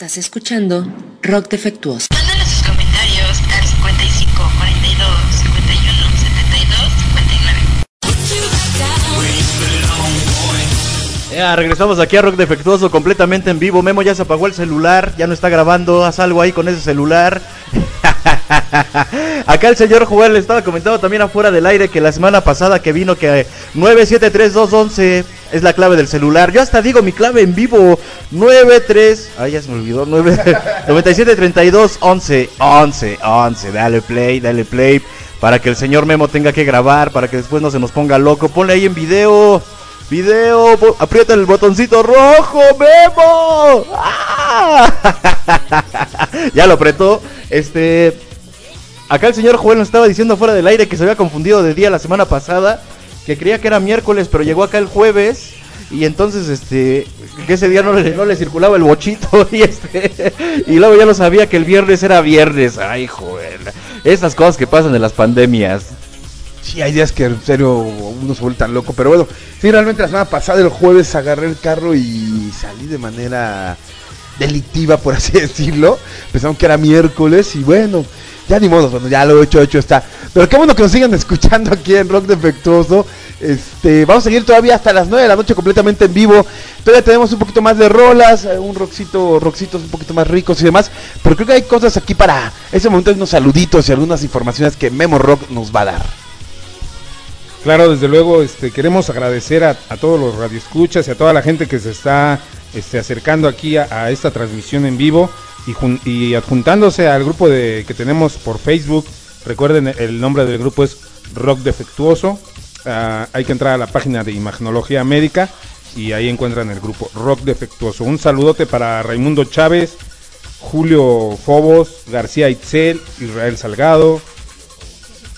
Estás escuchando Rock Defectuoso. Mándanos sus comentarios al 55 42 51 72 59. Ya, regresamos aquí a Rock Defectuoso completamente en vivo. Memo ya se apagó el celular, ya no está grabando. Haz algo ahí con ese celular. Acá el señor Joel estaba comentando también afuera del aire que la semana pasada que vino que 973211 es la clave del celular. Yo hasta digo mi clave en vivo 93, ay se me olvidó 9 9732 11 11 11. Dale play, dale play para que el señor Memo tenga que grabar, para que después no se nos ponga loco. Ponle ahí en video. Video, aprieta el botoncito rojo, Memo. ¡Ah! ya lo apretó. Este, acá el señor Joel nos estaba diciendo fuera del aire que se había confundido de día la semana pasada, que creía que era miércoles, pero llegó acá el jueves y entonces este que ese día no le, no le circulaba el bochito y este y luego ya no sabía que el viernes era viernes. Ay, Joel. Esas cosas que pasan en las pandemias. Sí, hay días que en serio uno se vuelve tan loco, pero bueno, sí, realmente la semana pasada, el jueves, agarré el carro y salí de manera delictiva, por así decirlo. Pensaron que era miércoles y bueno, ya ni modo, bueno, ya lo hecho, hecho está. Pero qué bueno que nos sigan escuchando aquí en Rock Defectuoso. Este, vamos a seguir todavía hasta las 9 de la noche completamente en vivo. Todavía tenemos un poquito más de rolas, eh, un rockcito, rockcitos un poquito más ricos y demás. Pero creo que hay cosas aquí para ese momento, hay unos saluditos y algunas informaciones que Memo Rock nos va a dar. Claro, desde luego, este, queremos agradecer a, a todos los radioescuchas y a toda la gente que se está este, acercando aquí a, esta transmisión en vivo y, y adjuntándose al grupo de, que tenemos por Facebook. Recuerden, el nombre del grupo es Rock Defectuoso. Ah, hay que entrar a la página de Imagenología Médica y ahí encuentran el grupo Rock Defectuoso. Un saludote para Raimundo Chávez, Julio Fobos, García Itzel, Israel Salgado,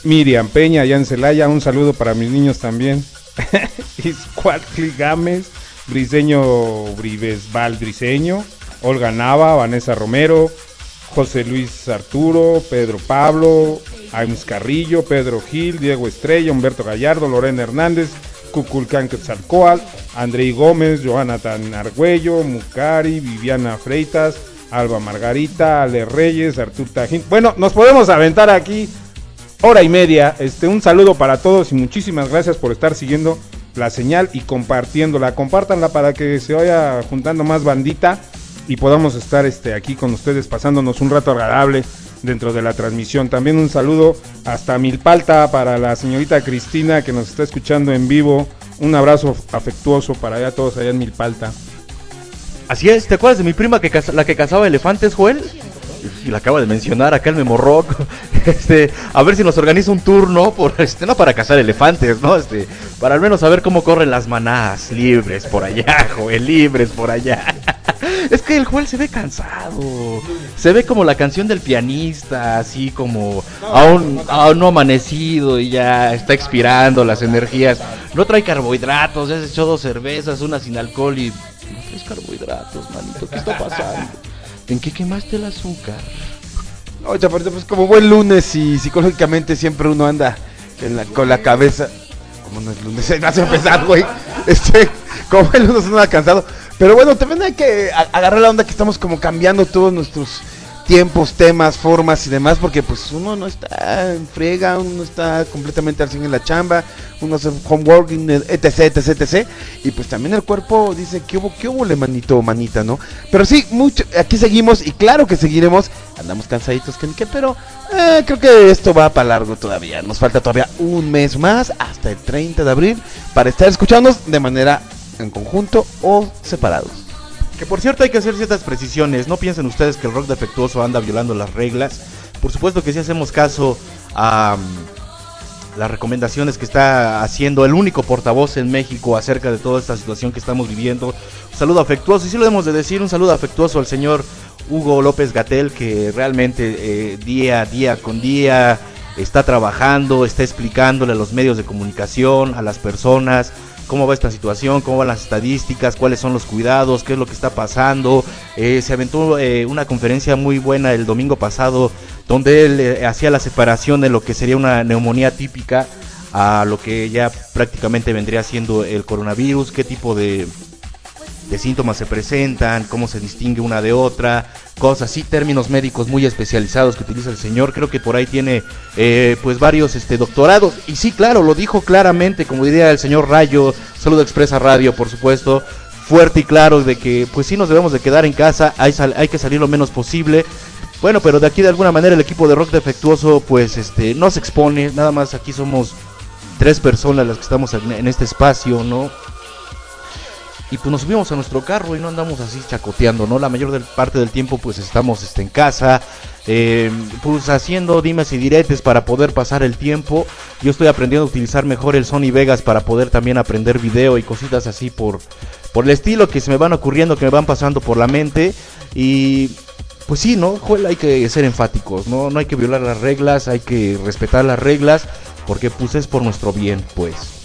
Miriam Peña, allá en Celaya, un saludo para mis niños también. Iscuatli Gámez, Briseño Brivesval Briseño, Olga Nava, Vanessa Romero, José Luis Arturo, Pedro Pablo, Aims Carrillo, Pedro Gil, Diego Estrella, Humberto Gallardo, Lorena Hernández, Cuculcán Quetzalcóatl, Andrei Gómez, Johanatan Argüello, Mucari, Viviana Freitas, Alba Margarita, Ale Reyes, Artur Tajín. Bueno, nos podemos aventar aquí hora y media. Este, un saludo para todos y muchísimas gracias por estar siguiendo la señal y compartiéndola. Compártanla para que se vaya juntando más bandita y podamos estar este, aquí con ustedes pasándonos un rato agradable dentro de la transmisión. También un saludo hasta Milpalta para la señorita Cristina que nos está escuchando en vivo. Un abrazo afectuoso para allá todos allá en Milpalta. Así es, ¿te acuerdas de mi prima que la que cazaba elefantes, Joel? Y la acaba de mencionar acá el Memorrock. Este, a ver si nos organiza un tour, ¿no? Por, este, no para cazar elefantes, ¿no? Este, para al menos saber cómo corren las manadas libres por allá, Joel, libres por allá. Es que el Joel se ve cansado. Se ve como la canción del pianista, así como aún, aún no amanecido y ya está expirando las energías. No trae carbohidratos, ya se echó dos cervezas, una sin alcohol y no traes carbohidratos, manito. ¿Qué está pasando? ¿En qué quemaste el azúcar? No, chaparrito, pues como buen lunes y psicológicamente siempre uno anda con la cabeza. Como no es lunes, a empezar, güey. Este, como buen lunes uno anda cansado. Pero bueno, también hay que agarrar la onda que estamos como cambiando todos nuestros tiempos, temas, formas y demás, porque pues uno no está en friega, uno no está completamente al 100 en la chamba, uno hace homework, etc, etc, etc, y pues también el cuerpo dice, ¿qué hubo, qué hubo, le manito o manita, no? Pero sí, mucho, aquí seguimos, y claro que seguiremos, andamos cansaditos que ni qué, pero eh, creo que esto va para largo todavía, nos falta todavía un mes más, hasta el 30 de abril, para estar escuchándonos de manera en conjunto o separados. Que por cierto hay que hacer ciertas precisiones. No piensen ustedes que el rock defectuoso anda violando las reglas. Por supuesto que si hacemos caso a mm, las recomendaciones que está haciendo el único portavoz en México acerca de toda esta situación que estamos viviendo. Un saludo afectuoso, y sí lo debemos de decir, un saludo afectuoso al señor Hugo López Gatel, que realmente eh, día a día con día está trabajando, está explicándole a los medios de comunicación, a las personas, cómo va esta situación, cómo van las estadísticas, cuáles son los cuidados, qué es lo que está pasando. Eh, se aventó eh, una conferencia muy buena el domingo pasado donde él eh, hacía la separación de lo que sería una neumonía típica a lo que ya prácticamente vendría siendo el coronavirus, qué tipo de, de síntomas se presentan, cómo se distingue una de otra, cosas así, términos médicos muy especializados que utiliza el señor. Creo que por ahí tiene eh, pues varios este, doctorados. Y sí, claro, lo dijo claramente, como diría el señor Rayo, Saludo Expresa Radio, por supuesto, fuerte y claro de que pues sí nos debemos de quedar en casa, hay, hay que salir lo menos posible. Bueno, pero de aquí de alguna manera el equipo de rock defectuoso pues este no se expone, nada más aquí somos tres personas las que estamos en este espacio, ¿no? Y pues nos subimos a nuestro carro y no andamos así chacoteando, ¿no? La mayor parte del tiempo pues estamos este, en casa, eh, pues haciendo dimes y diretes para poder pasar el tiempo. Yo estoy aprendiendo a utilizar mejor el Sony Vegas para poder también aprender video y cositas así por, por el estilo que se me van ocurriendo, que me van pasando por la mente. Y pues sí, ¿no? Joel, hay que ser enfáticos, ¿no? No hay que violar las reglas, hay que respetar las reglas, porque pues es por nuestro bien, pues.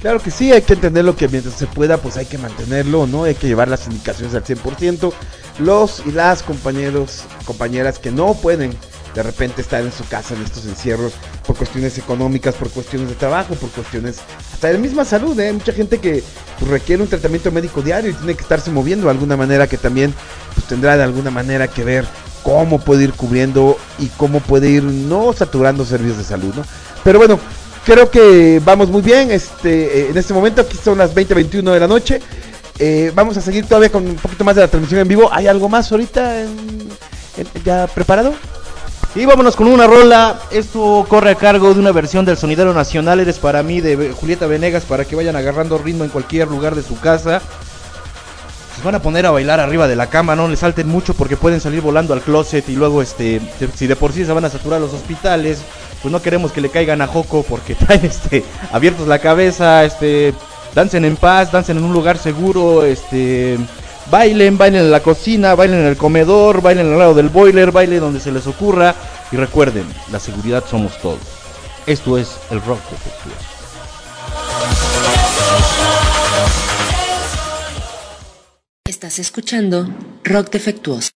Claro que sí, hay que entenderlo que mientras se pueda, pues hay que mantenerlo, ¿no? Hay que llevar las indicaciones al 100%. Los y las compañeros, compañeras que no pueden de repente estar en su casa en estos encierros por cuestiones económicas, por cuestiones de trabajo, por cuestiones hasta de misma salud, ¿eh? Mucha gente que pues, requiere un tratamiento médico diario y tiene que estarse moviendo de alguna manera que también pues, tendrá de alguna manera que ver cómo puede ir cubriendo y cómo puede ir no saturando servicios de salud, ¿no? Pero bueno, creo que vamos muy bien. Este, eh, en este momento, aquí son las 20:21 de la noche. Eh, vamos a seguir todavía con un poquito más de la transmisión en vivo. ¿Hay algo más ahorita en- ya preparado? Y vámonos con una rola. Esto corre a cargo de una versión del Sonidero Nacional. Eres para mí de Julieta Venegas para que vayan agarrando ritmo en cualquier lugar de su casa. Se van a poner a bailar arriba de la cama, no les salten mucho porque pueden salir volando al closet y luego este si de por sí se van a saturar los hospitales, pues no queremos que le caigan a Joco porque traen este abiertos la cabeza, este dancen en paz, dancen en un lugar seguro, este bailen, bailen en la cocina, bailen en el comedor, bailen al lado del boiler, bailen donde se les ocurra y recuerden, la seguridad somos todos. Esto es el rock defectuoso. Estás escuchando Rock Defectuoso.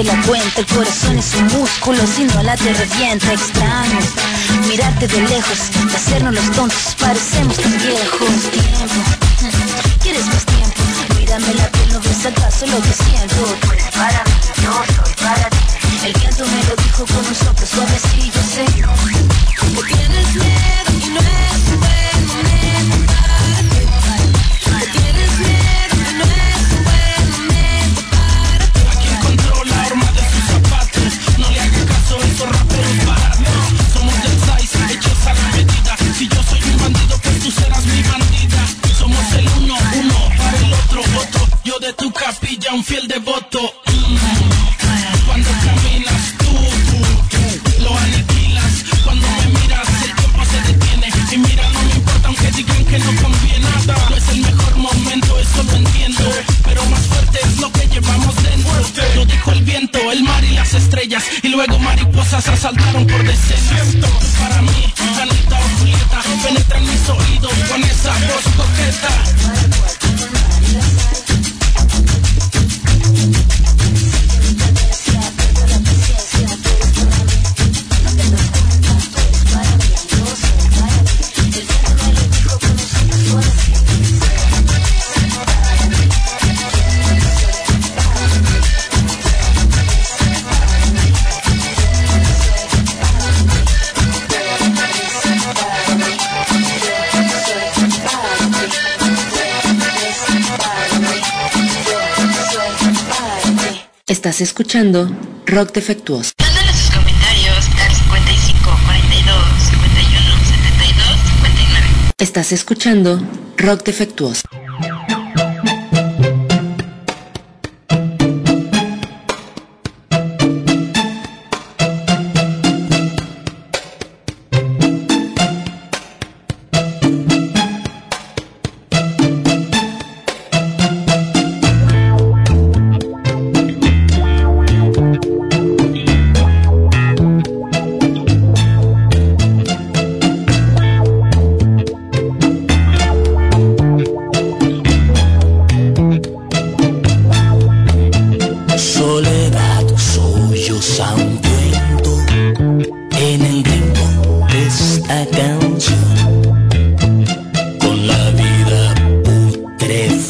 se la cuenta, el corazón es un músculo, si no la te revienta, extraño. Mirarte de lejos, de hacernos los tontos, parecemos tan viejos. Tiempo, ¿quieres más tiempo? Mírame la piel, ¿no ves acaso lo que siento? Tú eres para mí, yo soy para ti. El viento me lo dijo con un soplo suave, sí, yo sé. Que tienes miedo y no es Estás escuchando Rock Defectuoso. Mándale sus comentarios al 55 Estás escuchando Rock Defectuoso. eres.